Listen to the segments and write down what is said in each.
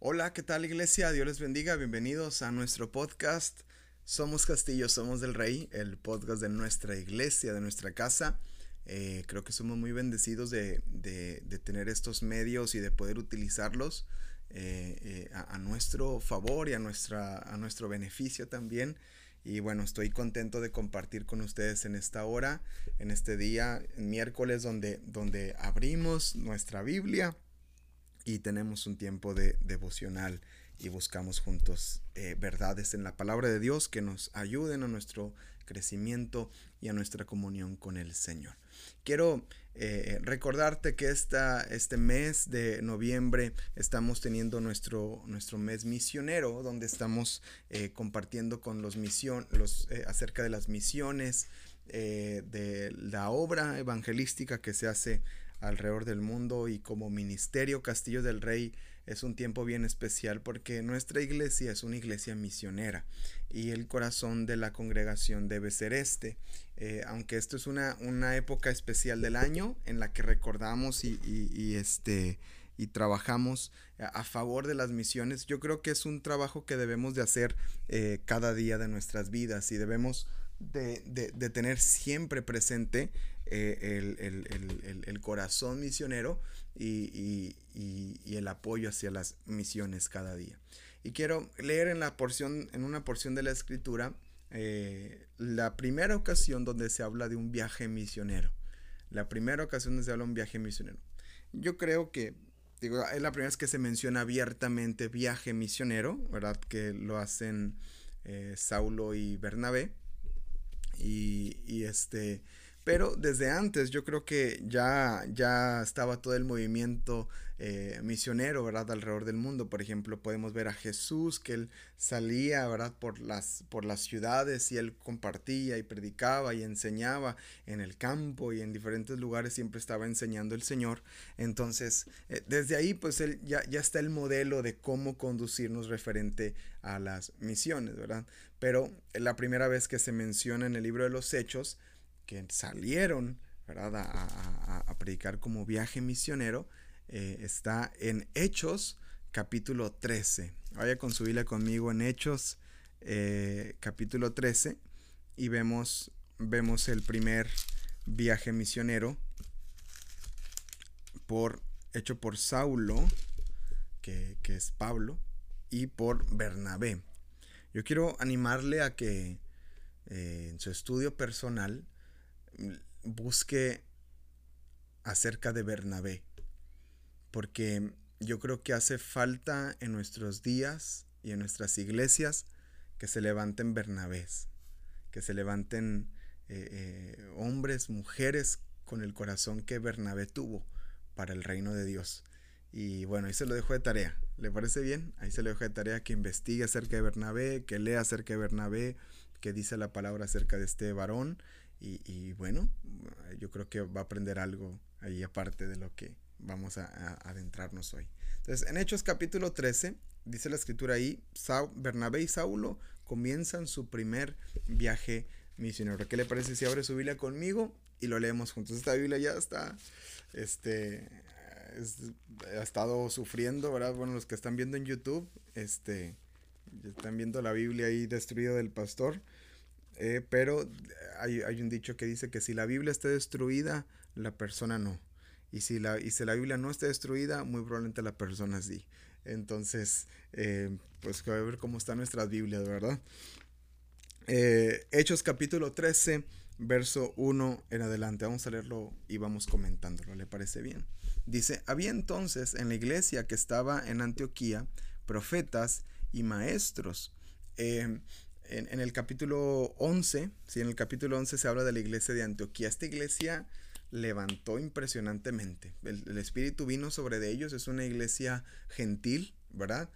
Hola, ¿qué tal iglesia? Dios les bendiga, bienvenidos a nuestro podcast. Somos Castillo, somos del Rey, el podcast de nuestra iglesia, de nuestra casa. Eh, creo que somos muy bendecidos de, tener estos medios y de poder utilizarlos eh, eh, a, a, nuestro favor y a, nuestra, a nuestro beneficio también. Y bueno, estoy contento de compartir con ustedes en esta hora, en este día, miércoles, donde, donde abrimos nuestra Biblia y tenemos un tiempo de devocional y buscamos juntos eh, verdades en la palabra de Dios que nos ayuden a nuestro crecimiento y a nuestra comunión con el Señor. Quiero eh, recordarte que esta, este mes de noviembre estamos teniendo nuestro, nuestro mes misionero, donde estamos eh, compartiendo con los misión, los, acerca de las misiones, de la obra evangelística que se hace alrededor del mundo y como ministerio Castillo del Rey es un tiempo bien especial porque nuestra iglesia es una iglesia misionera y el corazón de la congregación debe ser este. Eh, aunque esto es una, una, época especial del año en la que recordamos y, este, y trabajamos a favor de las misiones, yo creo que es un trabajo que debemos de hacer eh, cada día de nuestras vidas y debemos de, de tener siempre presente eh, el, corazón misionero y, el apoyo hacia las misiones cada día. Y quiero leer en la porción, en una porción de la escritura, eh, la primera ocasión donde se habla de un viaje misionero. La primera ocasión donde se habla de un viaje misionero. Yo creo que digo, es la primera vez que se menciona abiertamente viaje misionero, ¿verdad? Que lo hacen eh, Saulo y Bernabé. Y, y, este, pero desde antes yo creo que ya, ya estaba todo el movimiento eh, misionero, ¿verdad? Alrededor del mundo. Por ejemplo, podemos ver a Jesús que él salía, ¿verdad? Por las, por las ciudades y él compartía y predicaba y enseñaba en el campo y en diferentes lugares siempre estaba enseñando el Señor. Entonces, eh, desde ahí pues él ya, ya está el modelo de cómo conducirnos referente a las misiones, ¿verdad? Pero la primera vez que se menciona en el libro de los Hechos, que salieron ¿verdad? A, predicar como viaje misionero eh, está en Hechos capítulo 13. Vaya con su Biblia conmigo en Hechos eh, capítulo 13 y vemos, vemos el primer viaje misionero por, hecho por Saulo, que, es Pablo, y por Bernabé. Yo quiero animarle a que eh, en su estudio personal busque acerca de Bernabé, porque yo creo que hace falta en nuestros días y en nuestras iglesias que se levanten Bernabés, que se levanten eh, eh, hombres, mujeres con el corazón que Bernabé tuvo para el reino de Dios. Y bueno, ahí se lo dejo de tarea. ¿Le parece bien? Ahí se lo dejo de tarea que investigue acerca de Bernabé, que lea acerca de Bernabé, que dice la palabra acerca de este varón y, bueno, yo creo que va a aprender algo ahí aparte de lo que vamos a, adentrarnos hoy. Entonces, en Hechos capítulo 13, dice la escritura ahí, Bernabé y Saulo comienzan su primer viaje misionero. ¿Qué le parece si abre su Biblia conmigo y lo leemos juntos? Esta Biblia ya está, este, ha estado sufriendo, ¿verdad? Bueno, los que están viendo en YouTube, este, están viendo la Biblia ahí destruida del pastor. Eh, pero hay, un dicho que dice que si la Biblia está destruida, la persona no. Y si la, y si la Biblia no está destruida, muy probablemente la persona sí. Entonces, eh, pues a ver cómo están nuestras Biblias, ¿verdad? Eh, Hechos capítulo 13, verso 1 en adelante. Vamos a leerlo y vamos comentándolo. ¿Le parece bien? Dice, había entonces en la iglesia que estaba en Antioquía profetas y maestros en, el capítulo 11, ¿sí? en el capítulo 11 se habla de la iglesia de Antioquía. Esta iglesia levantó impresionantemente. El, espíritu vino sobre de ellos, es una iglesia gentil, ¿verdad?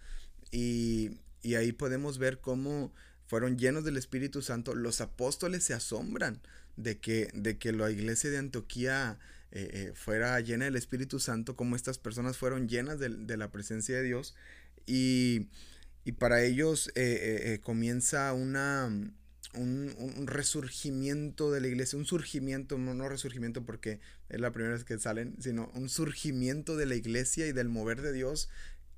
Y, ahí podemos ver cómo fueron llenos del Espíritu Santo. Los apóstoles se asombran de que, de que la iglesia de Antioquía eh, eh, fuera llena del Espíritu Santo, como estas personas fueron llenas de, de la presencia de Dios. Y y para ellos eh, eh, eh, comienza una, un, resurgimiento de la iglesia, un surgimiento, no, resurgimiento porque es la primera vez que salen, sino un surgimiento de la iglesia y del mover de Dios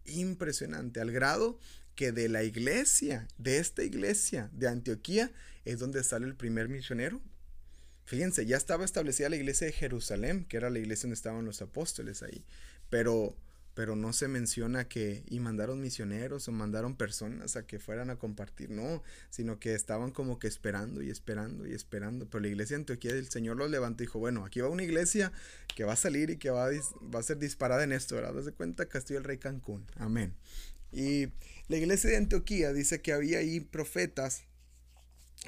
impresionante, al grado que de la iglesia, de esta iglesia de Antioquía, es donde sale el primer misionero. Fíjense, ya estaba establecida la iglesia de Jerusalén, que era la iglesia donde estaban los apóstoles ahí, pero pero no se menciona que y mandaron misioneros o mandaron personas a que fueran a compartir, no, sino que estaban como que esperando y esperando y esperando, pero la iglesia de Antioquía el Señor los levantó y dijo, bueno, aquí va una iglesia que va a salir y que va a, va a ser disparada en esto, ¿verdad? de cuenta Castillo el Rey Cancún, amén. Y la iglesia de Antioquía dice que había ahí profetas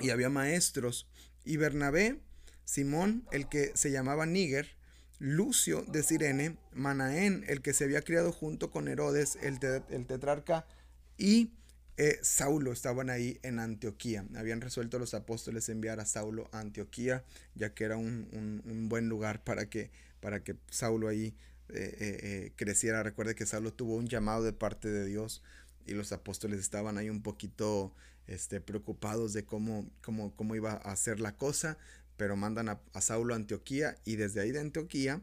y había maestros y Bernabé, Simón, el que se llamaba Níger, Lucio de Sirene, Manaén, el que se había criado junto con Herodes, el, tetrarca, y eh, Saulo estaban ahí en Antioquía. Habían resuelto los apóstoles enviar a Saulo a Antioquía, ya que era un, buen lugar para que, Saulo ahí eh, eh, creciera. Recuerde que Saulo tuvo un llamado de parte de Dios y los apóstoles estaban ahí un poquito este, preocupados de cómo, cómo, cómo iba a ser la cosa, pero mandan a, Saulo a Antioquía y desde ahí de Antioquía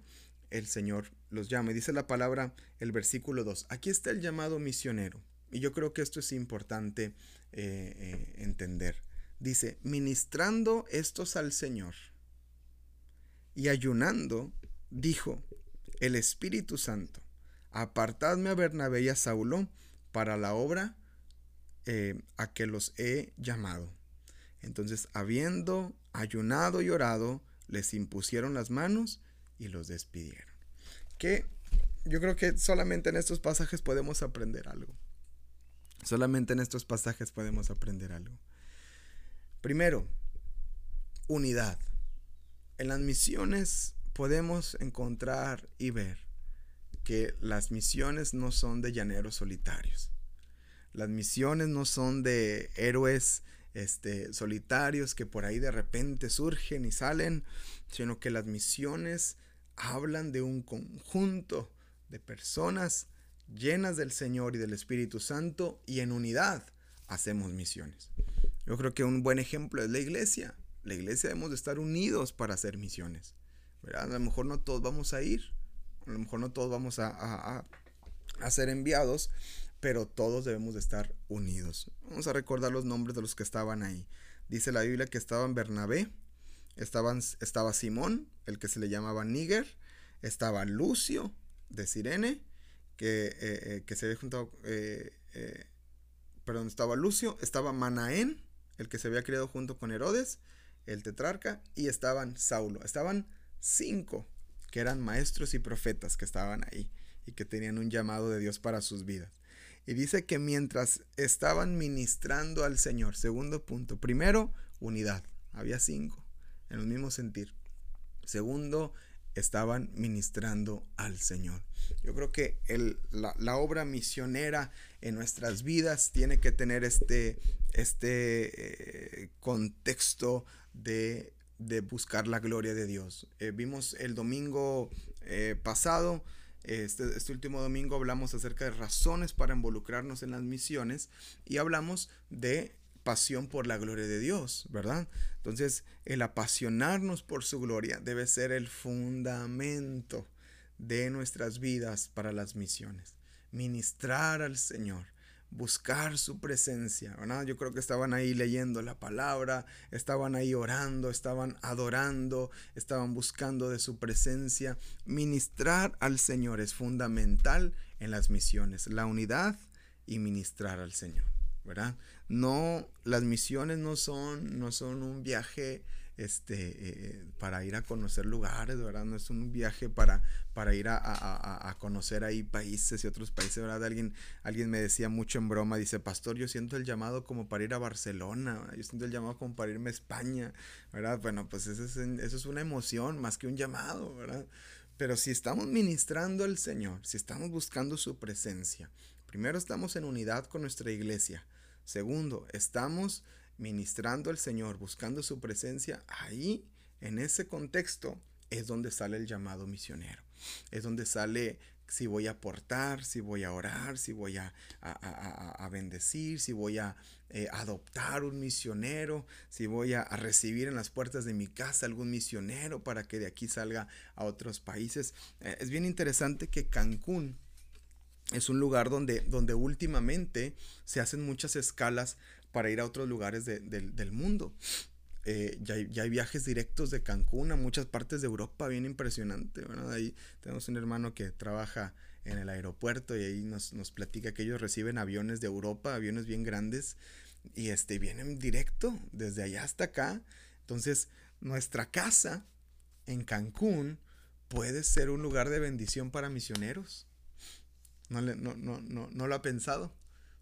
el Señor los llama. Y dice la palabra, el versículo 2, aquí está el llamado misionero. Y yo creo que esto es importante eh, eh, entender. Dice, ministrando estos al Señor y ayunando, dijo el Espíritu Santo, apartadme a Bernabé y a Saulo para la obra eh, a que los he llamado. Entonces, habiendo ayunado y orado, les impusieron las manos y los despidieron. Que yo creo que solamente en estos pasajes podemos aprender algo. Solamente en estos pasajes podemos aprender algo. Primero, unidad. En las misiones podemos encontrar y ver que las misiones no son de llaneros solitarios. Las misiones no son de héroes este, solitarios que por ahí de repente surgen y salen, sino que las misiones hablan de un conjunto de personas llenas del Señor y del Espíritu Santo y en unidad hacemos misiones. Yo creo que un buen ejemplo es la iglesia. La iglesia debemos de estar unidos para hacer misiones. A lo mejor no todos vamos a ir, a lo mejor no todos vamos a, a, a ser enviados, pero todos debemos de estar unidos. Vamos a recordar los nombres de los que estaban ahí. Dice la Biblia que estaban Bernabé, estaba Simón, el que se le llamaba Níger, estaba Lucio de Sirene, que, eh, eh, que se había juntado, eh, perdón, estaba Lucio, estaba Manaén, el que se había criado junto con Herodes, el tetrarca, y estaban Saulo. Estaban cinco que eran maestros y profetas que estaban ahí y que tenían un llamado de Dios para sus vidas. Y dice que mientras estaban ministrando al Señor, segundo punto, primero, unidad, había cinco, en el mismo sentir. Segundo, estaban ministrando al Señor. Yo creo que la, obra misionera en nuestras vidas tiene que tener este, este eh, contexto de, buscar la gloria de Dios. Eh, vimos el domingo eh, pasado este, este, último domingo hablamos acerca de razones para involucrarnos en las misiones y hablamos de pasión por la gloria de Dios, ¿verdad? Entonces, el apasionarnos por su gloria debe ser el fundamento de nuestras vidas para las misiones. Ministrar al Señor, buscar su presencia, ¿verdad? Yo creo que estaban ahí leyendo la palabra, estaban ahí orando, estaban adorando, estaban buscando de su presencia. Ministrar al Señor es fundamental en las misiones, la unidad y ministrar al Señor, ¿verdad? No, las misiones no son, no son un viaje este, eh, para ir a conocer lugares, ¿verdad? No es un viaje para, para ir a, conocer ahí países y otros países, ¿verdad? Alguien, alguien me decía mucho en broma, dice, pastor, yo siento el llamado como para ir a Barcelona, yo siento el llamado como para irme a España, ¿verdad? Bueno, pues eso es, eso es una emoción más que un llamado, ¿verdad? Pero si estamos ministrando al Señor, si estamos buscando su presencia, primero estamos en unidad con nuestra iglesia, segundo, estamos ministrando al Señor, buscando su presencia, ahí, en ese contexto, es donde sale el llamado misionero. Es donde sale si voy a aportar, si voy a orar, si voy a, a, bendecir, si voy a eh, adoptar un misionero, si voy a, recibir en las puertas de mi casa algún misionero para que de aquí salga a otros países. Eh, es bien interesante que Cancún es un lugar donde, donde últimamente se hacen muchas escalas para ir a otros lugares del mundo. Eh, ya, hay, viajes directos de Cancún a muchas partes de Europa, bien impresionante. Bueno, ahí tenemos un hermano que trabaja en el aeropuerto y ahí nos, nos platica que ellos reciben aviones de Europa, aviones bien grandes, y este, vienen directo desde allá hasta acá. Entonces, nuestra casa en Cancún puede ser un lugar de bendición para misioneros. No, no, no, no, no lo ha pensado.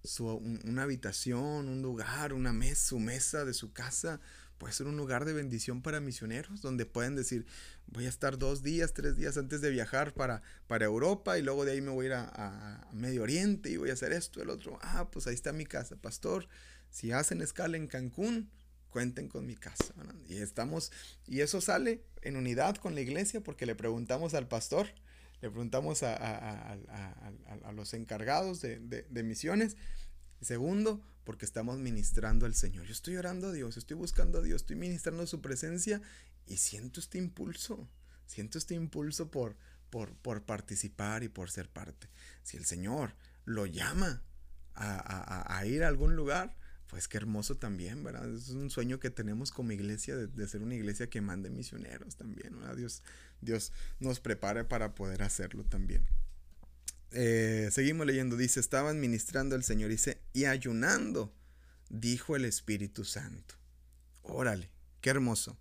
Su, una habitación, un lugar, una mesa, su mesa de su casa puede ser un lugar de bendición para misioneros, donde pueden decir, voy a estar dos días, tres días antes de viajar para, para Europa y luego de ahí me voy a ir a, Medio Oriente y voy a hacer esto, el otro. Ah, pues ahí está mi casa, pastor. Si hacen escala en Cancún, cuenten con mi casa. Y estamos, y eso sale en unidad con la iglesia porque le preguntamos al pastor, le preguntamos a, los encargados de, de misiones. Segundo, porque estamos ministrando al Señor. Yo estoy orando a Dios, estoy buscando a Dios, estoy ministrando su presencia y siento este impulso, siento este impulso por, por, por participar y por ser parte. Si el Señor lo llama a, ir a algún lugar, pues qué hermoso también, ¿verdad? Es un sueño que tenemos como iglesia de, ser una iglesia que mande misioneros también, ¿verdad? Dios, Dios nos prepare para poder hacerlo también. Eh, seguimos leyendo, dice, estaban ministrando al Señor, dice, y ayunando, dijo el Espíritu Santo. Órale, qué hermoso.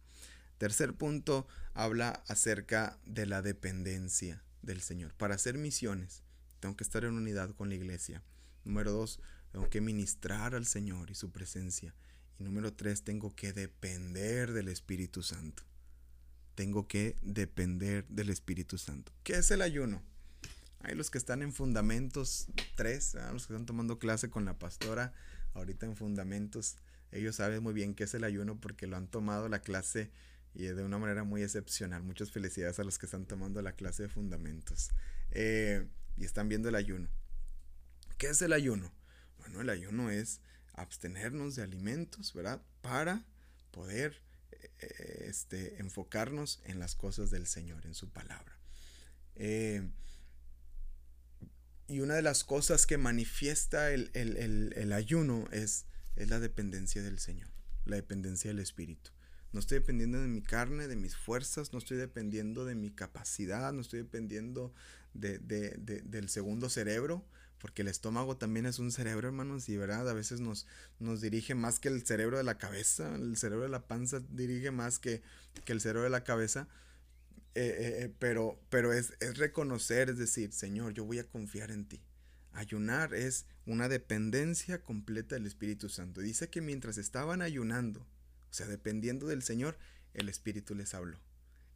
Tercer punto, habla acerca de la dependencia del Señor. Para hacer misiones, tengo que estar en unidad con la iglesia. Número dos, tengo que ministrar al Señor y su presencia. Y número tres, tengo que depender del Espíritu Santo. Tengo que depender del Espíritu Santo. ¿Qué es el ayuno? Hay los que están en Fundamentos 3, los que están tomando clase con la pastora ahorita en Fundamentos. Ellos saben muy bien qué es el ayuno porque lo han tomado la clase y de una manera muy excepcional. Muchas felicidades a los que están tomando la clase de Fundamentos eh, y están viendo el ayuno. ¿Qué es el ayuno? Bueno, el ayuno es abstenernos de alimentos, ¿verdad? Para poder este, enfocarnos en las cosas del Señor, en su palabra. Eh, y una de las cosas que manifiesta el, ayuno es, es la dependencia del Señor, la dependencia del Espíritu. No estoy dependiendo de mi carne, de mis fuerzas, no estoy dependiendo de mi capacidad, no estoy dependiendo de, del segundo cerebro, porque el estómago también es un cerebro, hermanos, y verdad, a veces nos, nos dirige más que el cerebro de la cabeza, el cerebro de la panza dirige más que, que el cerebro de la cabeza. Eh, eh, eh, pero pero es, es reconocer, es decir, Señor, yo voy a confiar en ti. Ayunar es una dependencia completa del Espíritu Santo. Dice que mientras estaban ayunando, o sea, dependiendo del Señor, el Espíritu les habló.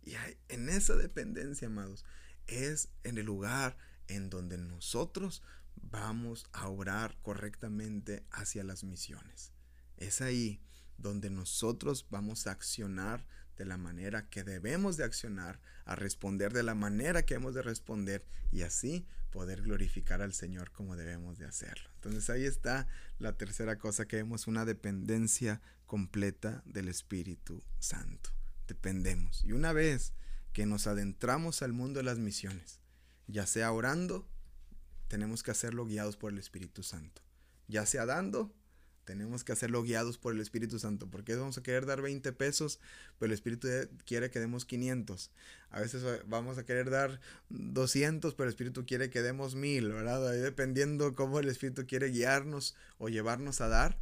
Y en esa dependencia, amados, es en el lugar en donde nosotros vamos a orar correctamente hacia las misiones. Es ahí donde nosotros vamos a accionar de la manera que debemos de accionar, a responder de la manera que hemos de responder y así poder glorificar al Señor como debemos de hacerlo. Entonces ahí está la tercera cosa que vemos, una dependencia completa del Espíritu Santo. Dependemos. Y una vez que nos adentramos al mundo de las misiones, ya sea orando, tenemos que hacerlo guiados por el Espíritu Santo. Ya sea dando, tenemos que hacerlo guiados por el Espíritu Santo. Porque vamos a querer dar 20 pesos, pero el Espíritu quiere que demos 500. A veces eh, vamos a querer dar 200, pero el Espíritu quiere que demos 1000, ¿verdad? Ahí dependiendo cómo el Espíritu quiere guiarnos o llevarnos a dar.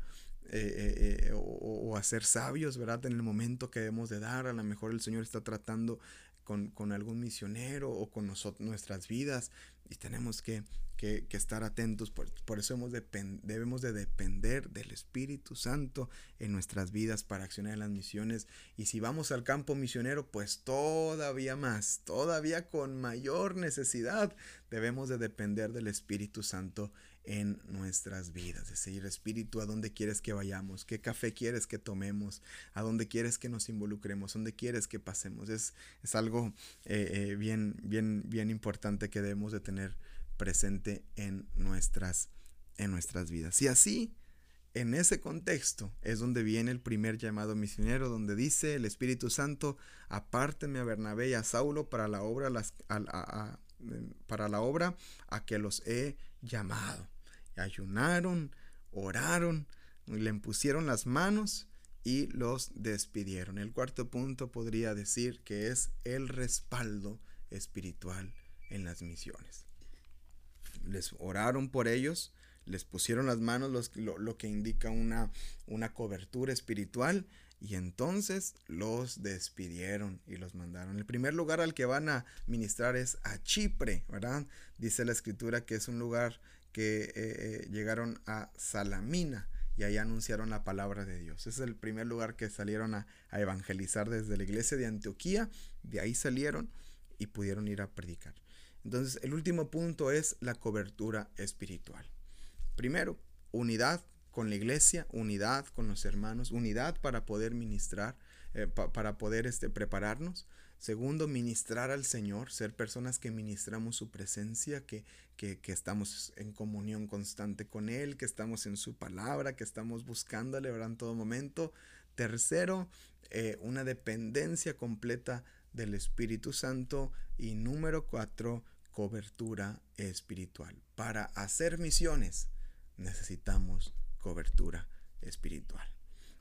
Eh, eh, o, o, a ser sabios, ¿verdad? En el momento que debemos de dar, a lo mejor el Señor está tratando con, con algún misionero o con nuestras vidas y tenemos que, que, estar atentos. Por, por eso hemos debemos de depender del Espíritu Santo en nuestras vidas para accionar en las misiones. Y si vamos al campo misionero, pues todavía más, todavía con mayor necesidad, debemos de depender del Espíritu Santo en nuestras vidas. Decir, Espíritu, ¿a dónde quieres que vayamos? ¿Qué café quieres que tomemos? ¿A dónde quieres que nos involucremos? ¿Dónde quieres que pasemos? Es, es algo eh, eh, bien, bien, bien importante que debemos de tener presente en nuestras, en nuestras vidas. Y así, en ese contexto, es donde viene el primer llamado misionero, donde dice el Espíritu Santo, apárteme a Bernabé y a Saulo para la obra las, a, para la obra a que los he llamado. Ayunaron, oraron, le impusieron las manos y los despidieron. El cuarto punto podría decir que es el respaldo espiritual en las misiones. Les oraron por ellos, les pusieron las manos, lo, que indica una, una cobertura espiritual, y entonces los despidieron y los mandaron. El primer lugar al que van a ministrar es a Chipre, ¿verdad? Dice la escritura que es un lugar que eh, eh, llegaron a Salamina y ahí anunciaron la palabra de Dios. Ese es el primer lugar que salieron a, evangelizar desde la iglesia de Antioquía. De ahí salieron y pudieron ir a predicar. Entonces, el último punto es la cobertura espiritual. Primero, unidad con la iglesia, unidad con los hermanos, unidad para poder ministrar, eh, para poder este, prepararnos. Segundo, ministrar al Señor, ser personas que ministramos su presencia, que, que, estamos en comunión constante con Él, que estamos en su palabra, que estamos buscándole en todo momento. Tercero, eh, una dependencia completa del Espíritu Santo. Y número cuatro, cobertura espiritual. Para hacer misiones necesitamos cobertura espiritual.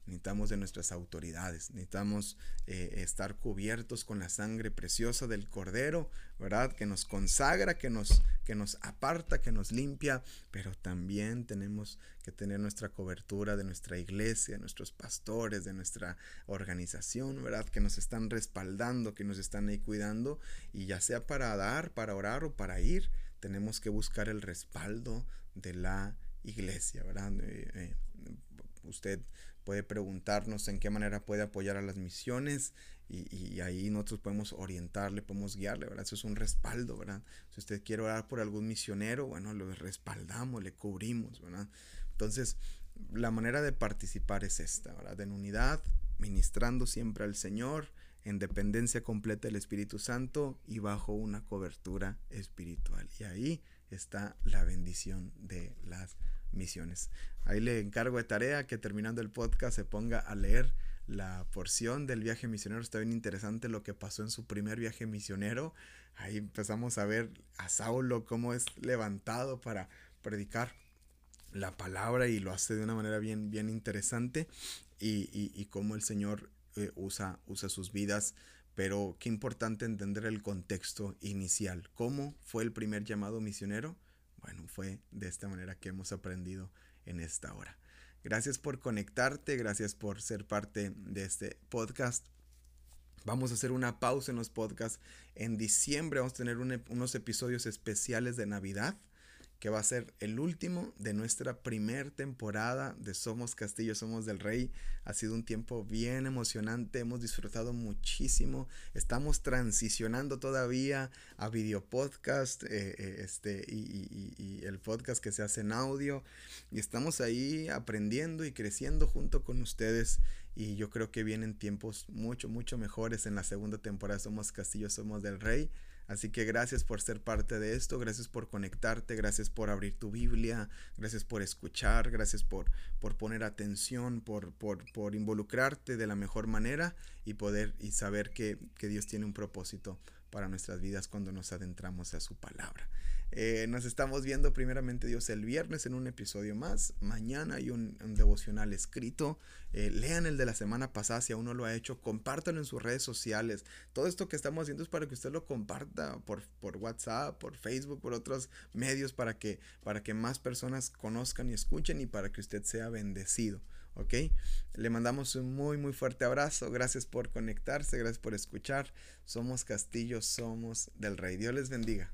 Necesitamos de nuestras autoridades, necesitamos eh, estar cubiertos con la sangre preciosa del Cordero, ¿verdad? Que nos consagra, que nos, que nos aparta, que nos limpia, pero también tenemos que tener nuestra cobertura de nuestra iglesia, de nuestros pastores, de nuestra organización, ¿verdad? Que nos están respaldando, que nos están ahí cuidando, y ya sea para dar, para orar o para ir, tenemos que buscar el respaldo de la iglesia, ¿verdad? Eh, eh, usted puede preguntarnos en qué manera puede apoyar a las misiones y, ahí nosotros podemos orientarle, podemos guiarle, ¿verdad? Eso es un respaldo, ¿verdad? Si usted quiere orar por algún misionero, bueno, lo respaldamos, le cubrimos, ¿verdad? Entonces, la manera de participar es esta, ¿verdad? En unidad, ministrando siempre al Señor, en dependencia completa del Espíritu Santo y bajo una cobertura espiritual. Y ahí está la bendición de las misiones. Ahí le encargo de tarea que terminando el podcast se ponga a leer la porción del viaje misionero. Está bien interesante lo que pasó en su primer viaje misionero. Ahí empezamos a ver a Saulo cómo es levantado para predicar la palabra y lo hace de una manera bien, bien interesante y, y, cómo el Señor eh, usa, usa sus vidas. Pero qué importante entender el contexto inicial. ¿Cómo fue el primer llamado misionero? Bueno, fue de esta manera que hemos aprendido en esta hora. Gracias por conectarte, gracias por ser parte de este podcast. Vamos a hacer una pausa en los podcasts. En diciembre vamos a tener unos episodios especiales de Navidad que va a ser el último de nuestra primer temporada de Somos Castillo, Somos del Rey. Ha sido un tiempo bien emocionante, hemos disfrutado muchísimo, estamos transicionando todavía a video podcast eh, eh, este, y, el podcast que se hace en audio y estamos ahí aprendiendo y creciendo junto con ustedes y yo creo que vienen tiempos mucho, mucho mejores en la segunda temporada Somos Castillo, Somos del Rey. Así que gracias por ser parte de esto, gracias por conectarte, gracias por abrir tu Biblia, gracias por escuchar, gracias por, por poner atención, por, por, por involucrarte de la mejor manera y poder y saber que, que Dios tiene un propósito para nuestras vidas cuando nos adentramos a su palabra. Eh, nos estamos viendo primeramente Dios el viernes en un episodio más. Mañana hay un, devocional escrito. Eh, lean el de la semana pasada si aún no lo ha hecho. Compártanlo en sus redes sociales. Todo esto que estamos haciendo es para que usted lo comparta por, por WhatsApp, por Facebook, por otros medios para que, para que más personas conozcan y escuchen y para que usted sea bendecido. ¿ok? Le mandamos un muy, muy fuerte abrazo. Gracias por conectarse, gracias por escuchar. Somos Castillo, somos del Rey. Dios les bendiga.